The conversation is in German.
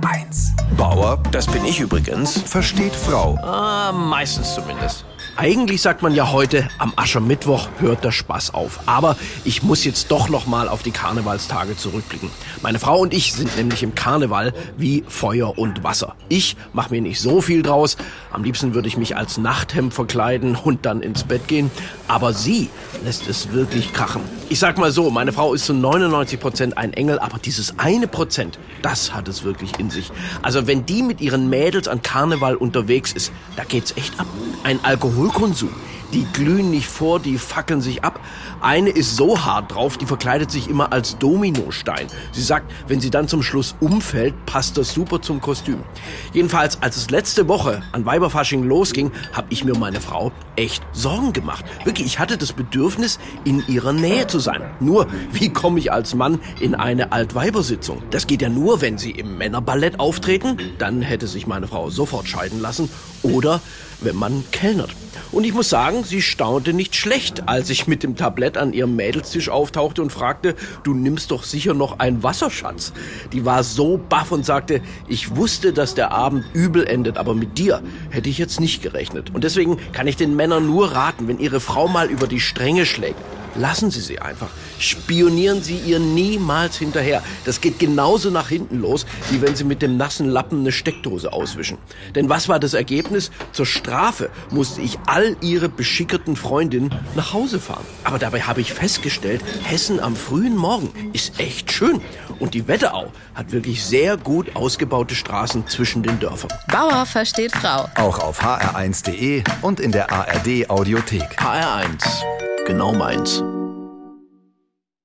HR1. Bauer, das bin ich übrigens, versteht Frau. Ah, meistens zumindest. Eigentlich sagt man ja heute, am Aschermittwoch hört der Spaß auf. Aber ich muss jetzt doch noch mal auf die Karnevalstage zurückblicken. Meine Frau und ich sind nämlich im Karneval wie Feuer und Wasser. Ich mache mir nicht so viel draus. Am liebsten würde ich mich als Nachthemd verkleiden und dann ins Bett gehen. Aber sie lässt es wirklich krachen. Ich sag mal so, meine Frau ist zu 99 Prozent ein Engel, aber dieses eine Prozent, das hat es wirklich in sich. Also wenn die mit ihren Mädels an Karneval unterwegs ist, da geht's echt ab. Ein Alkoholkonsum. Die glühen nicht vor, die fackeln sich ab. Eine ist so hart drauf, die verkleidet sich immer als Dominostein. Sie sagt, wenn sie dann zum Schluss umfällt, passt das super zum Kostüm. Jedenfalls, als es letzte Woche an Weiberfasching losging, habe ich mir meine Frau echt Sorgen gemacht. Wirklich, ich hatte das Bedürfnis, in ihrer Nähe zu sein. Nur, wie komme ich als Mann in eine Altweibersitzung? Das geht ja nur, wenn sie im Männerballett auftreten. Dann hätte sich meine Frau sofort scheiden lassen. Oder wenn man kellnert. Und ich muss sagen, sie staunte nicht schlecht, als ich mit dem Tablett an ihrem Mädelstisch auftauchte und fragte, du nimmst doch sicher noch einen Wasserschatz. Die war so baff und sagte, ich wusste, dass der Abend übel endet, aber mit dir hätte ich jetzt nicht gerechnet. Und deswegen kann ich den Männern nur raten, wenn ihre Frau mal über die Stränge schlägt, Lassen Sie sie einfach. Spionieren Sie ihr niemals hinterher. Das geht genauso nach hinten los, wie wenn Sie mit dem nassen Lappen eine Steckdose auswischen. Denn was war das Ergebnis? Zur Strafe musste ich all Ihre beschickerten Freundinnen nach Hause fahren. Aber dabei habe ich festgestellt, Hessen am frühen Morgen ist echt schön. Und die Wetterau hat wirklich sehr gut ausgebaute Straßen zwischen den Dörfern. Bauer versteht Frau. Auch auf hr1.de und in der ARD Audiothek. HR1 genau meins.